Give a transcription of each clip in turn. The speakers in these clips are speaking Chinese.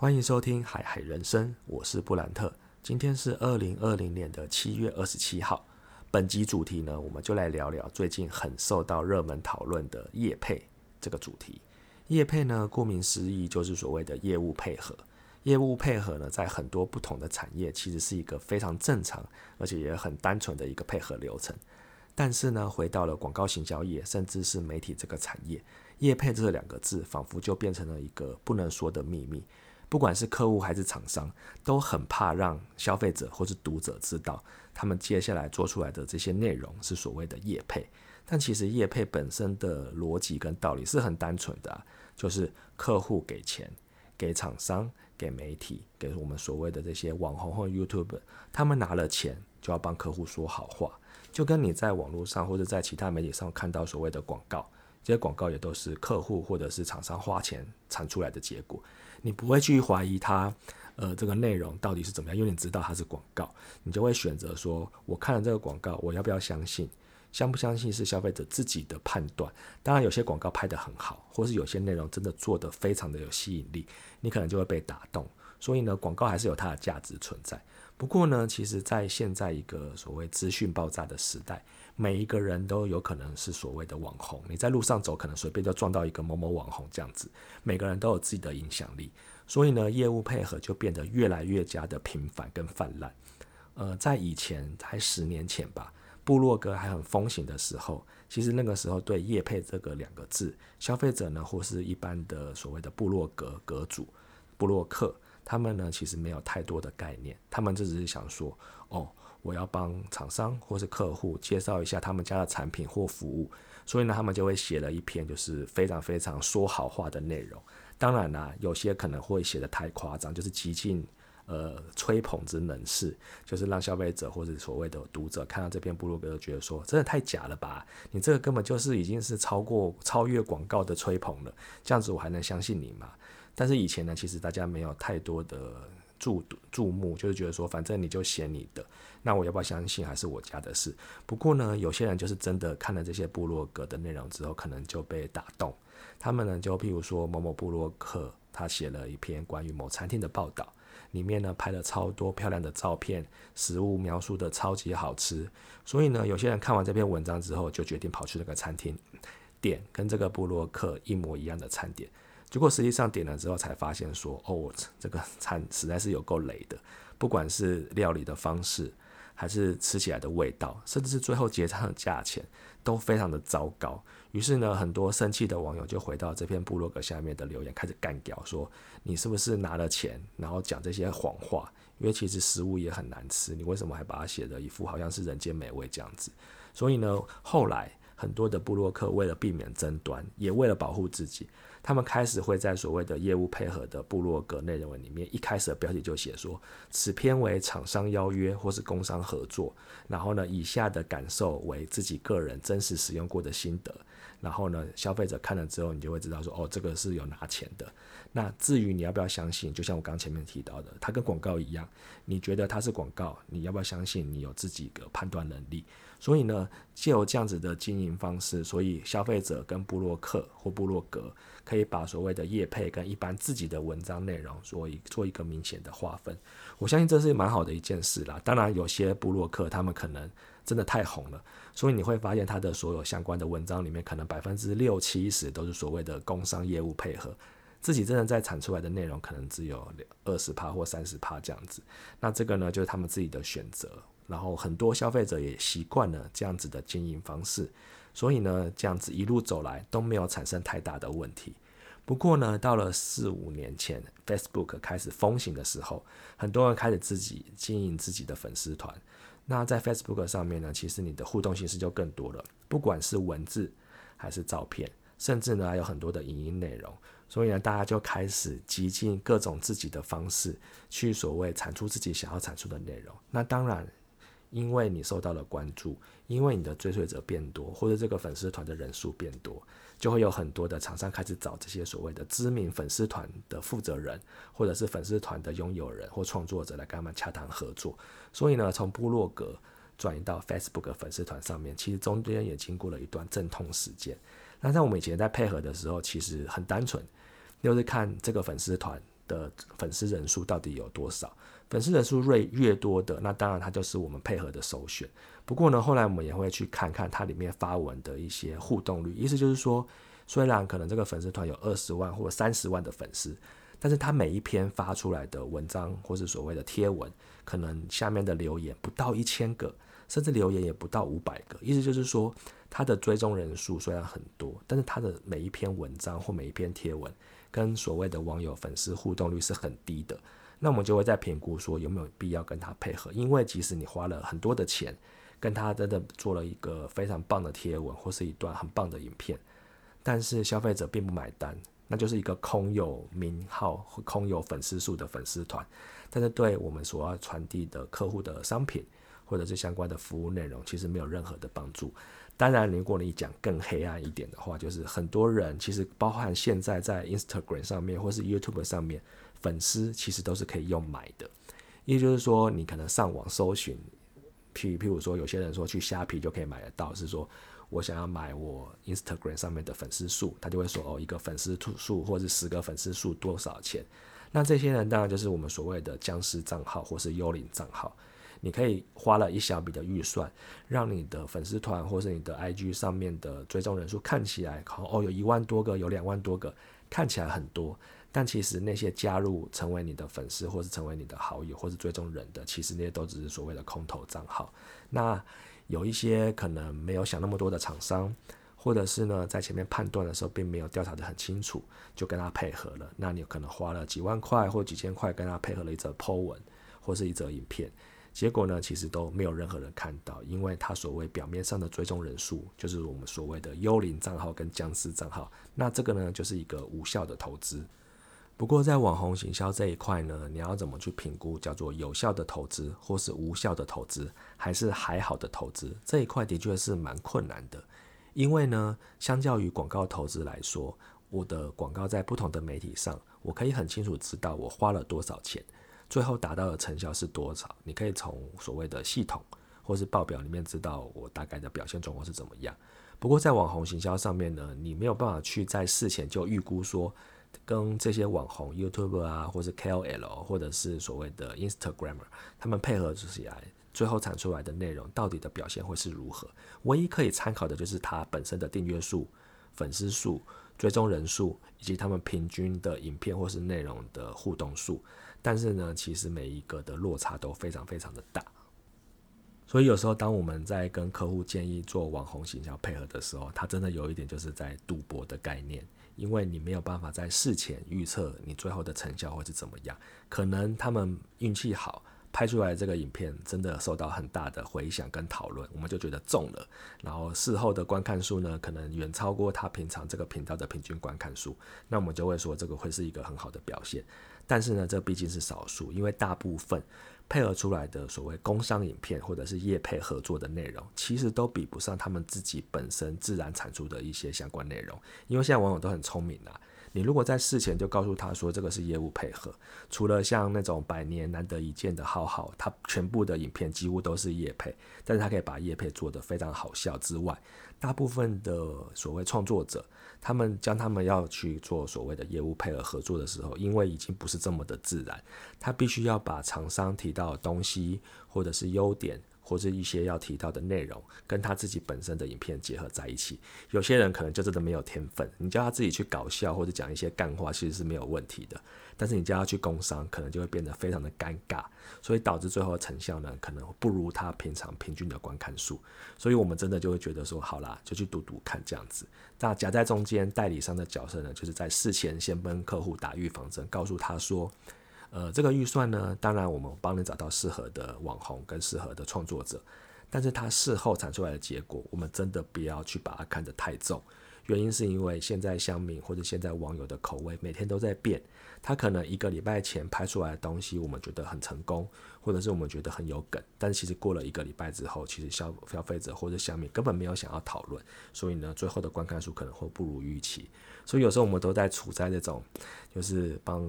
欢迎收听海海人生，我是布兰特。今天是二零二零年的七月二十七号。本集主题呢，我们就来聊聊最近很受到热门讨论的业配这个主题。业配呢，顾名思义就是所谓的业务配合。业务配合呢，在很多不同的产业，其实是一个非常正常，而且也很单纯的一个配合流程。但是呢，回到了广告行销业，甚至是媒体这个产业，业配这两个字，仿佛就变成了一个不能说的秘密。不管是客户还是厂商，都很怕让消费者或是读者知道，他们接下来做出来的这些内容是所谓的业配。但其实业配本身的逻辑跟道理是很单纯的，就是客户给钱给厂商。给媒体，给我们所谓的这些网红或 YouTube，他们拿了钱就要帮客户说好话，就跟你在网络上或者在其他媒体上看到所谓的广告，这些广告也都是客户或者是厂商花钱产出来的结果，你不会去怀疑它，呃，这个内容到底是怎么样，因为你知道它是广告，你就会选择说，我看了这个广告，我要不要相信？相不相信是消费者自己的判断。当然，有些广告拍得很好，或是有些内容真的做得非常的有吸引力，你可能就会被打动。所以呢，广告还是有它的价值存在。不过呢，其实，在现在一个所谓资讯爆炸的时代，每一个人都有可能是所谓的网红。你在路上走，可能随便就撞到一个某某网红这样子。每个人都有自己的影响力，所以呢，业务配合就变得越来越加的频繁跟泛滥。呃，在以前才十年前吧。部落格还很风行的时候，其实那个时候对“业配”这个两个字，消费者呢或是一般的所谓的部落格格主、部落客，他们呢其实没有太多的概念，他们就只是想说，哦，我要帮厂商或是客户介绍一下他们家的产品或服务，所以呢他们就会写了一篇就是非常非常说好话的内容。当然啦，有些可能会写的太夸张，就是极尽。呃，吹捧之能事，就是让消费者或者所谓的读者看到这篇部落格，觉得说真的太假了吧？你这个根本就是已经是超过超越广告的吹捧了，这样子我还能相信你吗？但是以前呢，其实大家没有太多的注注目，就是觉得说反正你就写你的，那我要不要相信还是我家的事？不过呢，有些人就是真的看了这些部落格的内容之后，可能就被打动，他们呢就譬如说某某部落客，他写了一篇关于某餐厅的报道。里面呢拍了超多漂亮的照片，食物描述的超级好吃，所以呢，有些人看完这篇文章之后，就决定跑去那个餐厅点跟这个布洛克一模一样的餐点。结果实际上点了之后，才发现说，哦，我这个餐实在是有够雷的，不管是料理的方式，还是吃起来的味道，甚至是最后结账的价钱，都非常的糟糕。于是呢，很多生气的网友就回到这篇部落格下面的留言，开始干掉，说你是不是拿了钱，然后讲这些谎话？因为其实食物也很难吃，你为什么还把它写的一副好像是人间美味这样子？所以呢，后来很多的部落客为了避免争端，也为了保护自己。他们开始会在所谓的业务配合的部落格内容文里面，一开始的标题就写说，此篇为厂商邀约或是工商合作，然后呢，以下的感受为自己个人真实使用过的心得，然后呢，消费者看了之后，你就会知道说，哦，这个是有拿钱的。那至于你要不要相信，就像我刚前面提到的，它跟广告一样，你觉得它是广告，你要不要相信？你有自己的判断能力。所以呢，借由这样子的经营方式，所以消费者跟布洛克或布洛格可以把所谓的业配跟一般自己的文章内容，做一做一个明显的划分。我相信这是蛮好的一件事啦。当然，有些布洛克他们可能真的太红了，所以你会发现他的所有相关的文章里面，可能百分之六七十都是所谓的工商业务配合，自己真的在产出来的内容可能只有二十趴或三十趴这样子。那这个呢，就是他们自己的选择。然后很多消费者也习惯了这样子的经营方式，所以呢，这样子一路走来都没有产生太大的问题。不过呢，到了四五年前，Facebook 开始风行的时候，很多人开始自己经营自己的粉丝团。那在 Facebook 上面呢，其实你的互动形式就更多了，不管是文字还是照片，甚至呢还有很多的影音内容。所以呢，大家就开始极尽各种自己的方式，去所谓产出自己想要产出的内容。那当然。因为你受到了关注，因为你的追随者变多，或者这个粉丝团的人数变多，就会有很多的厂商开始找这些所谓的知名粉丝团的负责人，或者是粉丝团的拥有人或创作者来跟他们洽谈合作。所以呢，从部落格转移到 Facebook 粉丝团上面，其实中间也经过了一段阵痛时间。那在我们以前在配合的时候，其实很单纯，就是看这个粉丝团。的粉丝人数到底有多少。粉丝人数越越多的，那当然它就是我们配合的首选。不过呢，后来我们也会去看看它里面发文的一些互动率，意思就是说，虽然可能这个粉丝团有二十万或三十万的粉丝，但是它每一篇发出来的文章或是所谓的贴文，可能下面的留言不到一千个，甚至留言也不到五百个。意思就是说，它的追踪人数虽然很多，但是它的每一篇文章或每一篇贴文，跟所谓的网友粉丝互动率是很低的。那我们就会在评估说有没有必要跟他配合，因为即使你花了很多的钱，跟他真的做了一个非常棒的贴文或是一段很棒的影片，但是消费者并不买单，那就是一个空有名号空有粉丝数的粉丝团，但是对我们所要传递的客户的商品或者是相关的服务内容，其实没有任何的帮助。当然，如果你讲更黑暗一点的话，就是很多人其实包含现在在 Instagram 上面或是 YouTube 上面。粉丝其实都是可以用买的，也就是说，你可能上网搜寻，譬譬如说，有些人说去虾皮就可以买得到，是说我想要买我 Instagram 上面的粉丝数，他就会说哦，一个粉丝数或者十个粉丝数多少钱？那这些人当然就是我们所谓的僵尸账号或是幽灵账号，你可以花了一小笔的预算，让你的粉丝团或是你的 IG 上面的追踪人数看起来，哦，有一万多个，有两万多个，看起来很多。但其实那些加入成为你的粉丝，或是成为你的好友，或是追踪人的，其实那些都只是所谓的空头账号。那有一些可能没有想那么多的厂商，或者是呢在前面判断的时候并没有调查得很清楚，就跟他配合了。那你可能花了几万块或几千块跟他配合了一则 po 文，或是一则影片，结果呢其实都没有任何人看到，因为他所谓表面上的追踪人数，就是我们所谓的幽灵账号跟僵尸账号。那这个呢就是一个无效的投资。不过，在网红行销这一块呢，你要怎么去评估叫做有效的投资，或是无效的投资，还是还好的投资？这一块的确是蛮困难的，因为呢，相较于广告投资来说，我的广告在不同的媒体上，我可以很清楚知道我花了多少钱，最后达到的成效是多少。你可以从所谓的系统或是报表里面知道我大概的表现状况是怎么样。不过，在网红行销上面呢，你没有办法去在事前就预估说。跟这些网红 YouTube 啊，或者 KOL，或者是所谓的 Instagramer，他们配合起来，最后产出来的内容到底的表现会是如何？唯一可以参考的就是它本身的订阅数、粉丝数、追踪人数，以及他们平均的影片或是内容的互动数。但是呢，其实每一个的落差都非常非常的大。所以有时候当我们在跟客户建议做网红形象配合的时候，他真的有一点就是在赌博的概念。因为你没有办法在事前预测你最后的成效会是怎么样，可能他们运气好，拍出来这个影片真的受到很大的回响跟讨论，我们就觉得中了。然后事后的观看数呢，可能远超过他平常这个频道的平均观看数，那我们就会说这个会是一个很好的表现。但是呢，这毕竟是少数，因为大部分。配合出来的所谓工商影片或者是业配合作的内容，其实都比不上他们自己本身自然产出的一些相关内容。因为现在网友都很聪明啊，你如果在事前就告诉他说这个是业务配合，除了像那种百年难得一见的浩浩，他全部的影片几乎都是业配，但是他可以把业配做得非常好笑之外，大部分的所谓创作者。他们将他们要去做所谓的业务配合合作的时候，因为已经不是这么的自然，他必须要把厂商提到的东西，或者是优点，或者一些要提到的内容，跟他自己本身的影片结合在一起。有些人可能就真的没有天分，你叫他自己去搞笑或者讲一些干话，其实是没有问题的。但是你叫他去工商，可能就会变得非常的尴尬，所以导致最后的成效呢，可能不如他平常平均的观看数。所以我们真的就会觉得说，好啦，就去赌赌看这样子。那夹在中间代理商的角色呢，就是在事前先跟客户打预防针，告诉他说，呃，这个预算呢，当然我们帮你找到适合的网红跟适合的创作者，但是他事后产出来的结果，我们真的不要去把它看得太重。原因是因为现在乡民或者现在网友的口味每天都在变，他可能一个礼拜前拍出来的东西，我们觉得很成功，或者是我们觉得很有梗，但其实过了一个礼拜之后，其实消消费者或者乡民根本没有想要讨论，所以呢，最后的观看数可能会不如预期。所以有时候我们都在处在这种，就是帮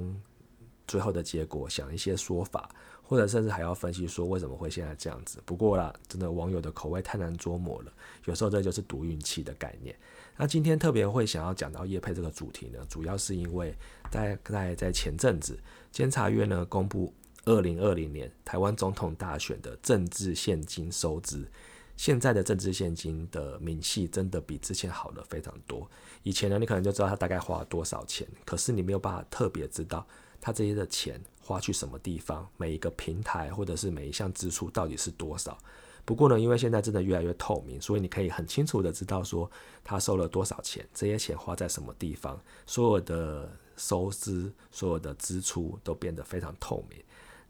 最后的结果想一些说法，或者甚至还要分析说为什么会现在这样子。不过啦，真的网友的口味太难捉摸了，有时候这就是赌运气的概念。那今天特别会想要讲到叶佩这个主题呢，主要是因为在在在前阵子，监察院呢公布二零二零年台湾总统大选的政治现金收支。现在的政治现金的明细真的比之前好了非常多。以前呢，你可能就知道他大概花了多少钱，可是你没有办法特别知道他这些的钱花去什么地方，每一个平台或者是每一项支出到底是多少。不过呢，因为现在真的越来越透明，所以你可以很清楚的知道说他收了多少钱，这些钱花在什么地方，所有的收支、所有的支出都变得非常透明。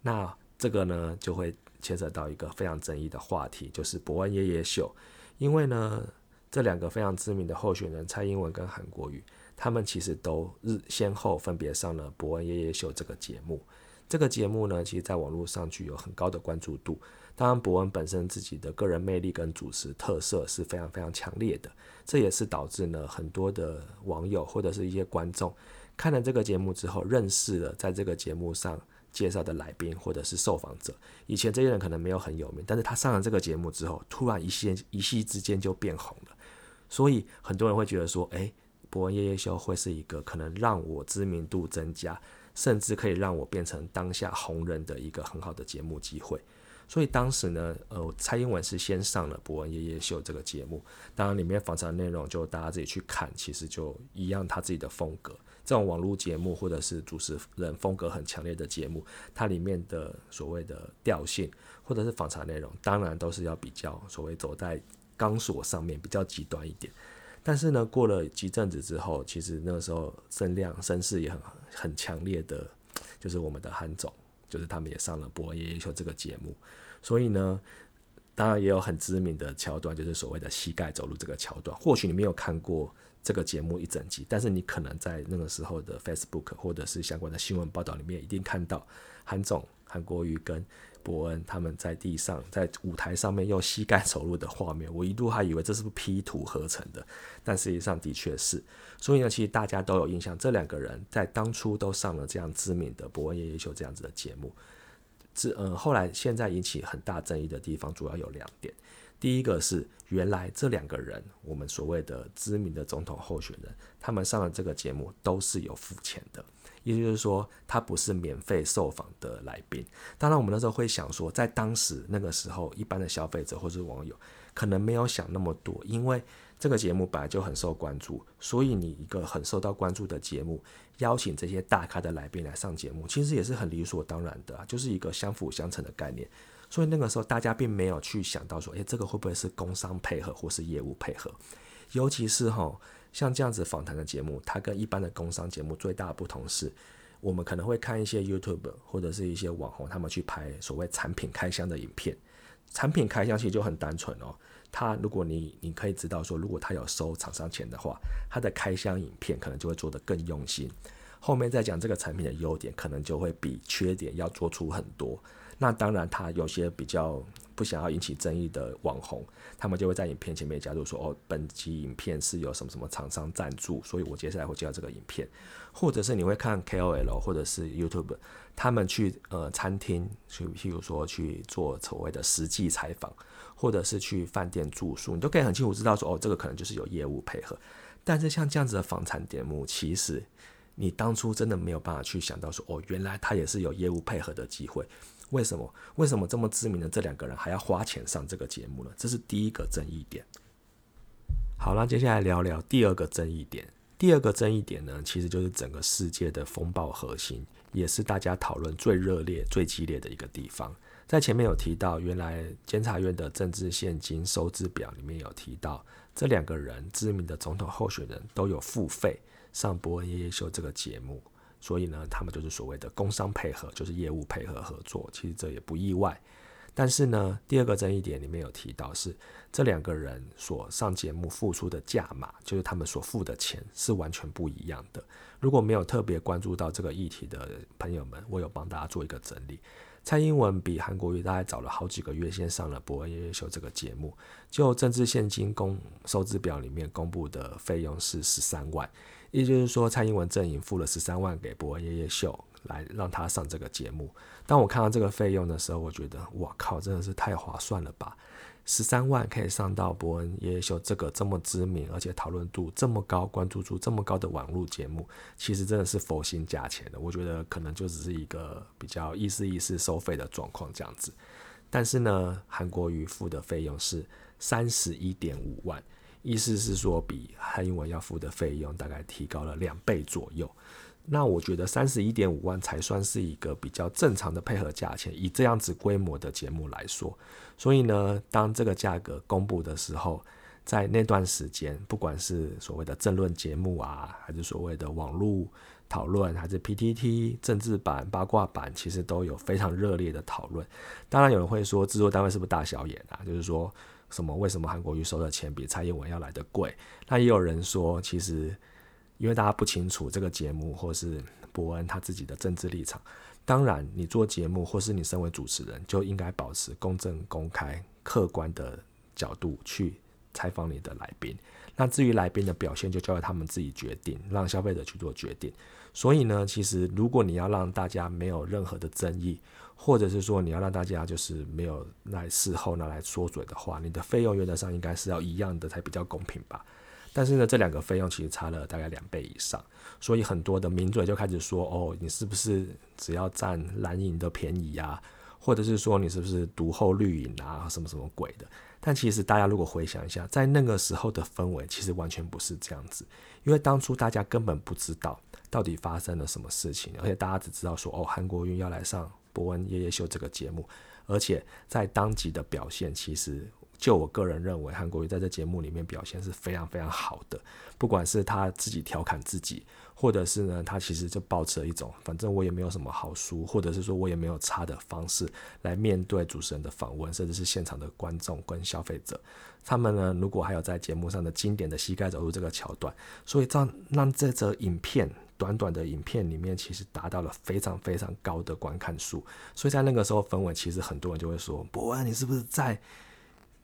那这个呢，就会牵扯到一个非常争议的话题，就是伯恩夜夜秀。因为呢，这两个非常知名的候选人蔡英文跟韩国瑜，他们其实都日先后分别上了伯恩夜夜秀这个节目。这个节目呢，其实在网络上具有很高的关注度。当然，伯恩本身自己的个人魅力跟主持特色是非常非常强烈的，这也是导致呢很多的网友或者是一些观众看了这个节目之后，认识了在这个节目上介绍的来宾或者是受访者。以前这些人可能没有很有名，但是他上了这个节目之后，突然一夕一夕之间就变红了。所以很多人会觉得说，诶，伯恩夜夜秀会是一个可能让我知名度增加，甚至可以让我变成当下红人的一个很好的节目机会。所以当时呢，呃，蔡英文是先上了《伯恩夜夜秀》这个节目，当然里面访谈内容就大家自己去看，其实就一样他自己的风格。这种网络节目或者是主持人风格很强烈的节目，它里面的所谓的调性或者是访谈内容，当然都是要比较所谓走在钢索上面，比较极端一点。但是呢，过了几阵子之后，其实那个时候声量声势也很很强烈的，就是我们的韩总。就是他们也上了《伯恩夜夜秀》这个节目，所以呢，当然也有很知名的桥段，就是所谓的膝盖走路这个桥段。或许你没有看过这个节目一整集，但是你可能在那个时候的 Facebook 或者是相关的新闻报道里面，一定看到韩总、韩国瑜跟。伯恩他们在地上，在舞台上面用膝盖走路的画面，我一度还以为这是不 P 图合成的，但实际上的确是。所以呢，其实大家都有印象，这两个人在当初都上了这样知名的《伯恩夜夜秀》这样子的节目。这呃，后来现在引起很大争议的地方，主要有两点。第一个是，原来这两个人，我们所谓的知名的总统候选人，他们上了这个节目都是有付钱的。也就是说，他不是免费受访的来宾。当然，我们那时候会想说，在当时那个时候，一般的消费者或者网友可能没有想那么多，因为这个节目本来就很受关注，所以你一个很受到关注的节目，邀请这些大咖的来宾来上节目，其实也是很理所当然的，就是一个相辅相成的概念。所以那个时候，大家并没有去想到说，诶，这个会不会是工商配合或是业务配合？尤其是哈。像这样子访谈的节目，它跟一般的工商节目最大的不同是，我们可能会看一些 YouTube 或者是一些网红，他们去拍所谓产品开箱的影片。产品开箱其实就很单纯哦，他如果你你可以知道说，如果他有收厂商钱的话，他的开箱影片可能就会做得更用心。后面再讲这个产品的优点，可能就会比缺点要做出很多。那当然，他有些比较不想要引起争议的网红，他们就会在影片前面加入说：“哦，本集影片是有什么什么厂商赞助，所以我接下来会介绍这个影片。”或者是你会看 KOL 或者是 YouTube，他们去呃餐厅去，譬如说去做所谓的实际采访，或者是去饭店住宿，你都可以很清楚知道说：“哦，这个可能就是有业务配合。”但是像这样子的访谈节目，其实你当初真的没有办法去想到说：“哦，原来他也是有业务配合的机会。”为什么？为什么这么知名的这两个人还要花钱上这个节目呢？这是第一个争议点。好那接下来聊聊第二个争议点。第二个争议点呢，其实就是整个世界的风暴核心，也是大家讨论最热烈、最激烈的一个地方。在前面有提到，原来监察院的政治现金收支表里面有提到，这两个人知名的总统候选人都有付费上《伯恩夜夜秀》这个节目。所以呢，他们就是所谓的工商配合，就是业务配合合作。其实这也不意外。但是呢，第二个争议点里面有提到，是这两个人所上节目付出的价码，就是他们所付的钱是完全不一样的。如果没有特别关注到这个议题的朋友们，我有帮大家做一个整理。蔡英文比韩国瑜大概早了好几个月先上了《伯恩夜夜秀》这个节目，就政治现金公收支表里面公布的费用是十三万。也就是说，蔡英文阵营付了十三万给伯恩夜夜秀，来让他上这个节目。当我看到这个费用的时候，我觉得，哇靠，真的是太划算了吧！十三万可以上到伯恩爷爷秀这个这么知名，而且讨论度这么高、关注度这么高的网络节目，其实真的是佛心价钱的。我觉得可能就只是一个比较意思意思收费的状况这样子。但是呢，韩国瑜付的费用是三十一点五万，意思是说比汉英文要付的费用大概提高了两倍左右。那我觉得三十一点五万才算是一个比较正常的配合价钱，以这样子规模的节目来说。所以呢，当这个价格公布的时候，在那段时间，不管是所谓的政论节目啊，还是所谓的网络讨论，还是 PTT 政治版、八卦版，其实都有非常热烈的讨论。当然，有人会说制作单位是不是大小眼啊？就是说什么为什么韩国瑜收的钱比蔡英文要来的贵？那也有人说，其实。因为大家不清楚这个节目或是伯恩他自己的政治立场，当然你做节目或是你身为主持人就应该保持公正、公开、客观的角度去采访你的来宾。那至于来宾的表现，就交由他们自己决定，让消费者去做决定。所以呢，其实如果你要让大家没有任何的争议，或者是说你要让大家就是没有来事后拿来说嘴的话，你的费用原则上应该是要一样的才比较公平吧。但是呢，这两个费用其实差了大概两倍以上，所以很多的名嘴就开始说：“哦，你是不是只要占蓝营的便宜啊？或者是说你是不是独后绿营啊？什么什么鬼的？”但其实大家如果回想一下，在那个时候的氛围，其实完全不是这样子，因为当初大家根本不知道到底发生了什么事情，而且大家只知道说：“哦，韩国瑜要来上《伯恩夜夜秀》这个节目，而且在当集的表现，其实。”就我个人认为，韩国瑜在这节目里面表现是非常非常好的。不管是他自己调侃自己，或者是呢，他其实就抱持了一种反正我也没有什么好输，或者是说我也没有差的方式来面对主持人的访问，甚至是现场的观众跟消费者。他们呢，如果还有在节目上的经典的膝盖走路这个桥段，所以这样让这则影片短短的影片里面，其实达到了非常非常高的观看数。所以在那个时候氛围，其实很多人就会说：“博安，你是不是在？”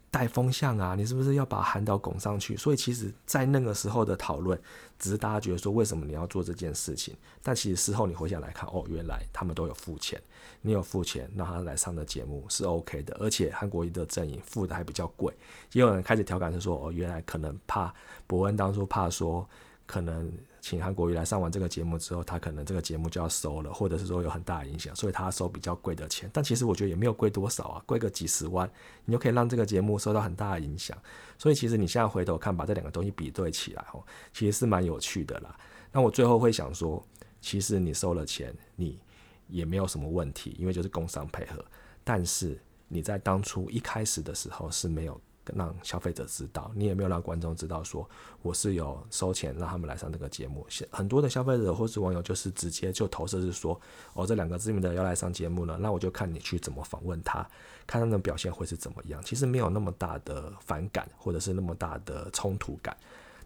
带风向啊，你是不是要把韩导拱上去？所以其实，在那个时候的讨论，只是大家觉得说，为什么你要做这件事情？但其实事后你回想来看，哦，原来他们都有付钱，你有付钱让他来上的节目是 OK 的，而且韩国瑜的阵营付的还比较贵。也有人开始调侃是说，哦，原来可能怕伯恩当初怕说可能。请韩国瑜来上完这个节目之后，他可能这个节目就要收了，或者是说有很大影响，所以他收比较贵的钱。但其实我觉得也没有贵多少啊，贵个几十万，你就可以让这个节目受到很大的影响。所以其实你现在回头看，把这两个东西比对起来，哦，其实是蛮有趣的啦。那我最后会想说，其实你收了钱，你也没有什么问题，因为就是工商配合。但是你在当初一开始的时候是没有。让消费者知道，你也没有让观众知道，说我是有收钱让他们来上这个节目。很多的消费者或是网友就是直接就投射是说，哦，这两个知名的要来上节目了，那我就看你去怎么访问他，看他的表现会是怎么样。其实没有那么大的反感，或者是那么大的冲突感。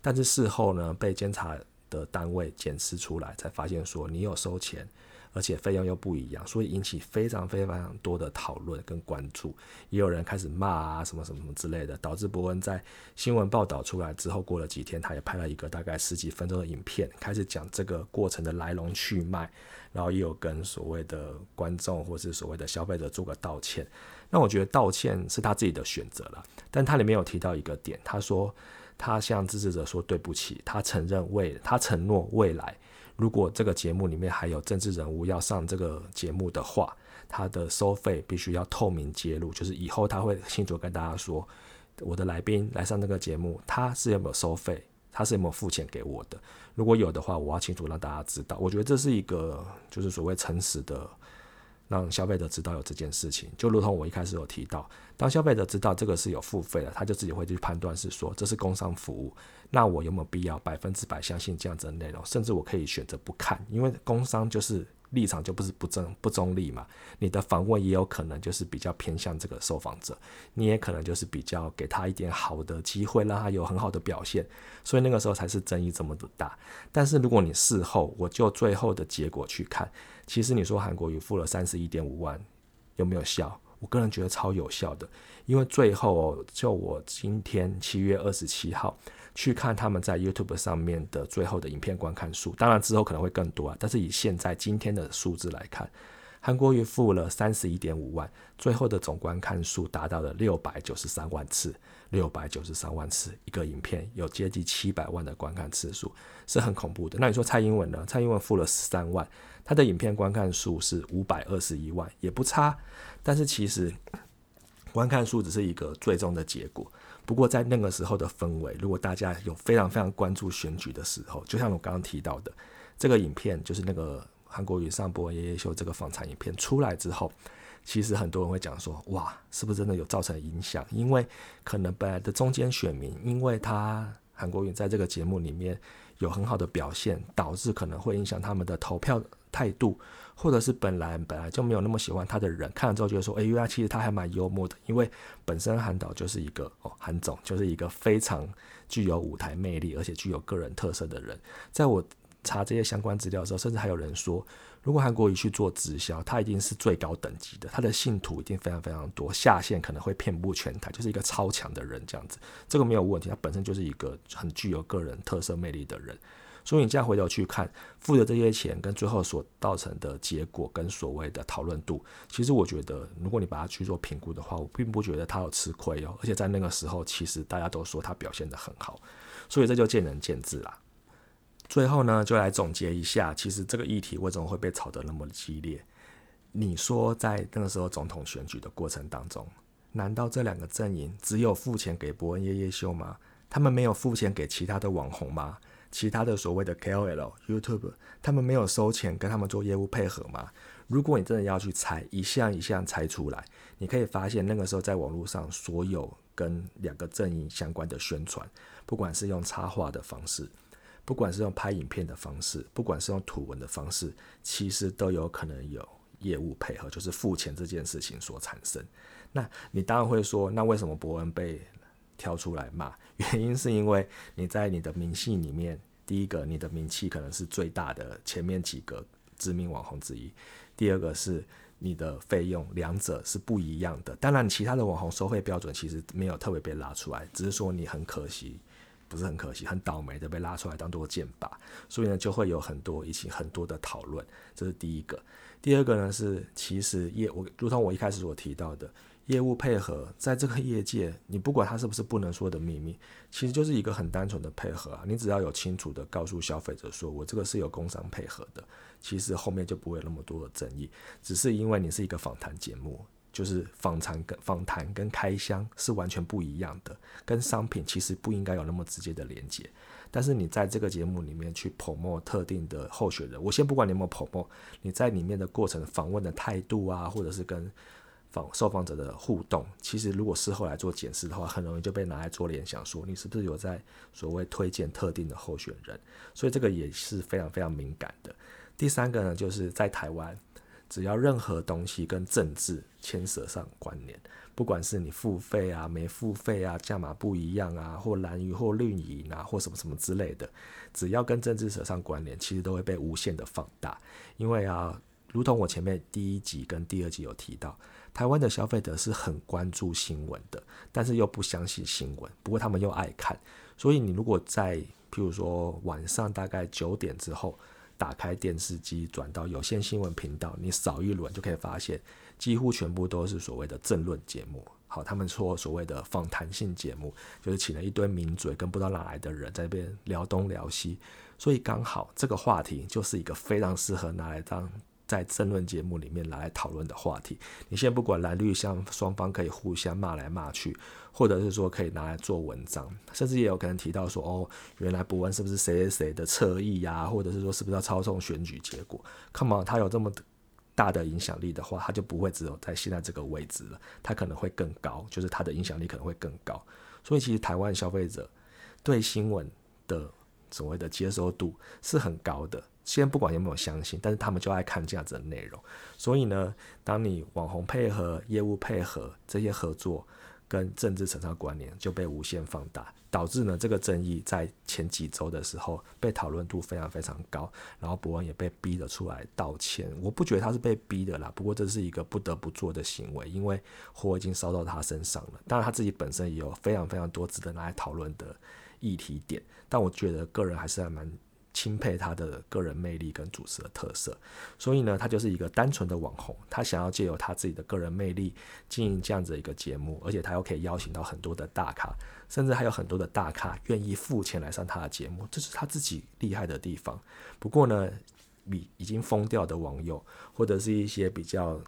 但是事后呢，被监察的单位检视出来，才发现说你有收钱。而且费用又不一样，所以引起非常非常多的讨论跟关注，也有人开始骂啊什么什么什么之类的，导致伯恩在新闻报道出来之后，过了几天，他也拍了一个大概十几分钟的影片，开始讲这个过程的来龙去脉，然后也有跟所谓的观众或是所谓的消费者做个道歉。那我觉得道歉是他自己的选择了，但他里面有提到一个点，他说他向支持者说对不起，他承认未他承诺未来。如果这个节目里面还有政治人物要上这个节目的话，他的收费必须要透明揭露，就是以后他会清楚跟大家说，我的来宾来上这个节目，他是有没有收费，他是有没有付钱给我的。如果有的话，我要清楚让大家知道。我觉得这是一个就是所谓诚实的。让消费者知道有这件事情，就如同我一开始有提到，当消费者知道这个是有付费的，他就自己会去判断是说这是工商服务，那我有没有必要百分之百相信这样子的内容？甚至我可以选择不看，因为工商就是。立场就不是不正不中立嘛，你的访问也有可能就是比较偏向这个受访者，你也可能就是比较给他一点好的机会，让他有很好的表现，所以那个时候才是争议这么的大。但是如果你事后我就最后的结果去看，其实你说韩国瑜付了三十一点五万，有没有效？我个人觉得超有效的，因为最后就我今天七月二十七号。去看他们在 YouTube 上面的最后的影片观看数，当然之后可能会更多啊。但是以现在今天的数字来看，韩国瑜付了三十一点五万，最后的总观看数达到了六百九十三万次，六百九十三万次一个影片有接近七百万的观看次数，是很恐怖的。那你说蔡英文呢？蔡英文付了十三万，他的影片观看数是五百二十一万，也不差。但是其实观看数只是一个最终的结果。不过在那个时候的氛围，如果大家有非常非常关注选举的时候，就像我刚刚提到的，这个影片就是那个。韩国瑜上播爷爷秀这个访谈影片出来之后，其实很多人会讲说，哇，是不是真的有造成影响？因为可能本来的中间选民，因为他韩国瑜在这个节目里面有很好的表现，导致可能会影响他们的投票态度，或者是本来本来就没有那么喜欢他的人，看了之后觉得说，哎，原来其实他还蛮幽默的，因为本身韩导就是一个哦，韩总就是一个非常具有舞台魅力，而且具有个人特色的人，在我。查这些相关资料的时候，甚至还有人说，如果韩国瑜去做直销，他一定是最高等级的，他的信徒一定非常非常多，下线可能会遍布全台，就是一个超强的人这样子，这个没有问题，他本身就是一个很具有个人特色魅力的人，所以你这样回头去看付的这些钱跟最后所造成的结果跟所谓的讨论度，其实我觉得，如果你把它去做评估的话，我并不觉得他有吃亏哦，而且在那个时候，其实大家都说他表现得很好，所以这就见仁见智啦。最后呢，就来总结一下，其实这个议题为什么会被炒得那么激烈？你说在那个时候总统选举的过程当中，难道这两个阵营只有付钱给伯恩夜夜秀吗？他们没有付钱给其他的网红吗？其他的所谓的 KOL、YouTube，他们没有收钱跟他们做业务配合吗？如果你真的要去猜一项一项猜出来，你可以发现那个时候在网络上所有跟两个阵营相关的宣传，不管是用插画的方式。不管是用拍影片的方式，不管是用图文的方式，其实都有可能有业务配合，就是付钱这件事情所产生。那你当然会说，那为什么伯恩被挑出来骂？原因是因为你在你的明细里面，第一个你的名气可能是最大的前面几个知名网红之一，第二个是你的费用，两者是不一样的。当然，其他的网红收费标准其实没有特别被拉出来，只是说你很可惜。不是很可惜，很倒霉的被拉出来当做剑靶，所以呢就会有很多一起很多的讨论，这是第一个。第二个呢是，其实业我如同我一开始所提到的，业务配合在这个业界，你不管它是不是不能说的秘密，其实就是一个很单纯的配合啊。你只要有清楚的告诉消费者说我这个是有工商配合的，其实后面就不会有那么多的争议。只是因为你是一个访谈节目。就是访谈跟访谈跟开箱是完全不一样的，跟商品其实不应该有那么直接的连接。但是你在这个节目里面去捧墨特定的候选人，我先不管你有没有捧墨，你在里面的过程访问的态度啊，或者是跟访受访者的互动，其实如果事后来做检视的话，很容易就被拿来做联想，说你是不是有在所谓推荐特定的候选人。所以这个也是非常非常敏感的。第三个呢，就是在台湾。只要任何东西跟政治牵涉上关联，不管是你付费啊、没付费啊、价码不一样啊，或蓝鱼或绿营啊，或什么什么之类的，只要跟政治扯上关联，其实都会被无限的放大。因为啊，如同我前面第一集跟第二集有提到，台湾的消费者是很关注新闻的，但是又不相信新闻，不过他们又爱看。所以你如果在譬如说晚上大概九点之后。打开电视机，转到有线新闻频道，你扫一轮就可以发现，几乎全部都是所谓的政论节目。好，他们说所谓的访谈性节目，就是请了一堆名嘴跟不知道哪来的人在那边聊东聊西，所以刚好这个话题就是一个非常适合拿来当。在争论节目里面来讨论的话题，你现在不管蓝绿相双方可以互相骂来骂去，或者是说可以拿来做文章，甚至也有可能提到说，哦，原来伯恩是不是谁谁谁的侧翼呀，或者是说是不是要操纵选举结果？Come on，他有这么大的影响力的话，他就不会只有在现在这个位置了，他可能会更高，就是他的影响力可能会更高。所以其实台湾消费者对新闻的所谓的接受度是很高的。先不管有没有相信，但是他们就爱看这样子的内容。所以呢，当你网红配合、业务配合这些合作跟政治扯上关联，就被无限放大，导致呢这个争议在前几周的时候被讨论度非常非常高。然后伯恩也被逼了出来道歉。我不觉得他是被逼的啦，不过这是一个不得不做的行为，因为火已经烧到他身上了。当然他自己本身也有非常非常多值得拿来讨论的议题点，但我觉得个人还是还蛮。钦佩他的个人魅力跟主持的特色，所以呢，他就是一个单纯的网红，他想要借由他自己的个人魅力经营这样子一个节目，而且他又可以邀请到很多的大咖，甚至还有很多的大咖愿意付钱来上他的节目，这是他自己厉害的地方。不过呢，比已经疯掉的网友或者是一些比较。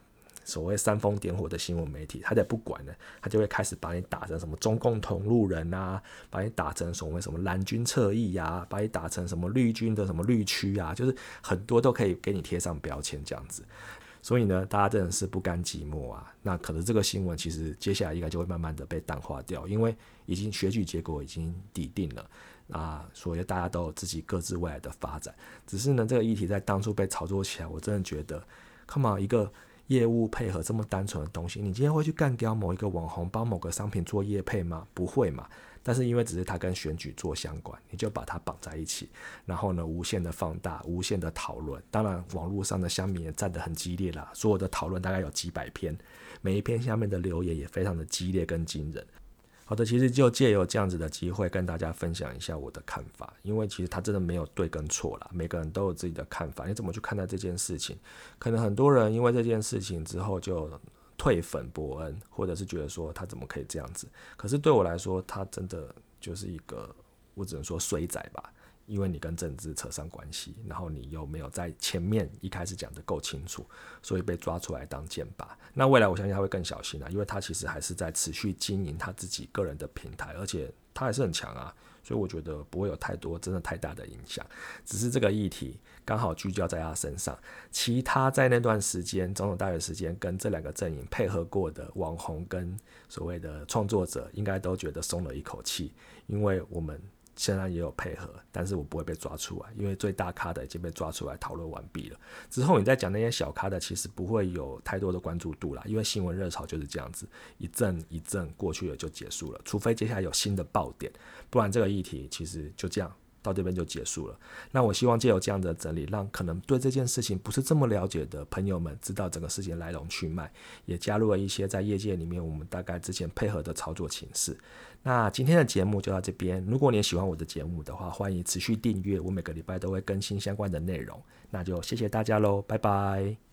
所谓煽风点火的新闻媒体，他在不管呢，他就会开始把你打成什么中共同路人啊，把你打成所谓什么蓝军侧翼呀，把你打成什么绿军的什么绿区啊，就是很多都可以给你贴上标签这样子。所以呢，大家真的是不甘寂寞啊。那可能这个新闻其实接下来应该就会慢慢的被淡化掉，因为已经选举结果已经底定了啊，所以大家都有自己各自未来的发展。只是呢，这个议题在当初被炒作起来，我真的觉得，come on 一个。业务配合这么单纯的东西，你今天会去干掉某一个网红帮某个商品做业配吗？不会嘛。但是因为只是它跟选举做相关，你就把它绑在一起，然后呢，无限的放大，无限的讨论。当然，网络上的乡民也站得很激烈啦，所有的讨论大概有几百篇，每一篇下面的留言也非常的激烈跟惊人。好的，其实就借由这样子的机会跟大家分享一下我的看法，因为其实他真的没有对跟错啦，每个人都有自己的看法。你怎么去看待这件事情？可能很多人因为这件事情之后就退粉伯恩，或者是觉得说他怎么可以这样子？可是对我来说，他真的就是一个，我只能说衰仔吧。因为你跟政治扯上关系，然后你又没有在前面一开始讲的够清楚，所以被抓出来当箭靶。那未来我相信他会更小心啊，因为他其实还是在持续经营他自己个人的平台，而且他还是很强啊，所以我觉得不会有太多真的太大的影响。只是这个议题刚好聚焦在他身上，其他在那段时间总统大选时间跟这两个阵营配合过的网红跟所谓的创作者，应该都觉得松了一口气，因为我们。现在也有配合，但是我不会被抓出来，因为最大咖的已经被抓出来讨论完毕了。之后你再讲那些小咖的，其实不会有太多的关注度啦，因为新闻热潮就是这样子，一阵一阵过去了就结束了，除非接下来有新的爆点，不然这个议题其实就这样。到这边就结束了。那我希望借由这样的整理，让可能对这件事情不是这么了解的朋友们知道整个事情来龙去脉，也加入了一些在业界里面我们大概之前配合的操作形式。那今天的节目就到这边。如果你喜欢我的节目的话，欢迎持续订阅，我每个礼拜都会更新相关的内容。那就谢谢大家喽，拜拜。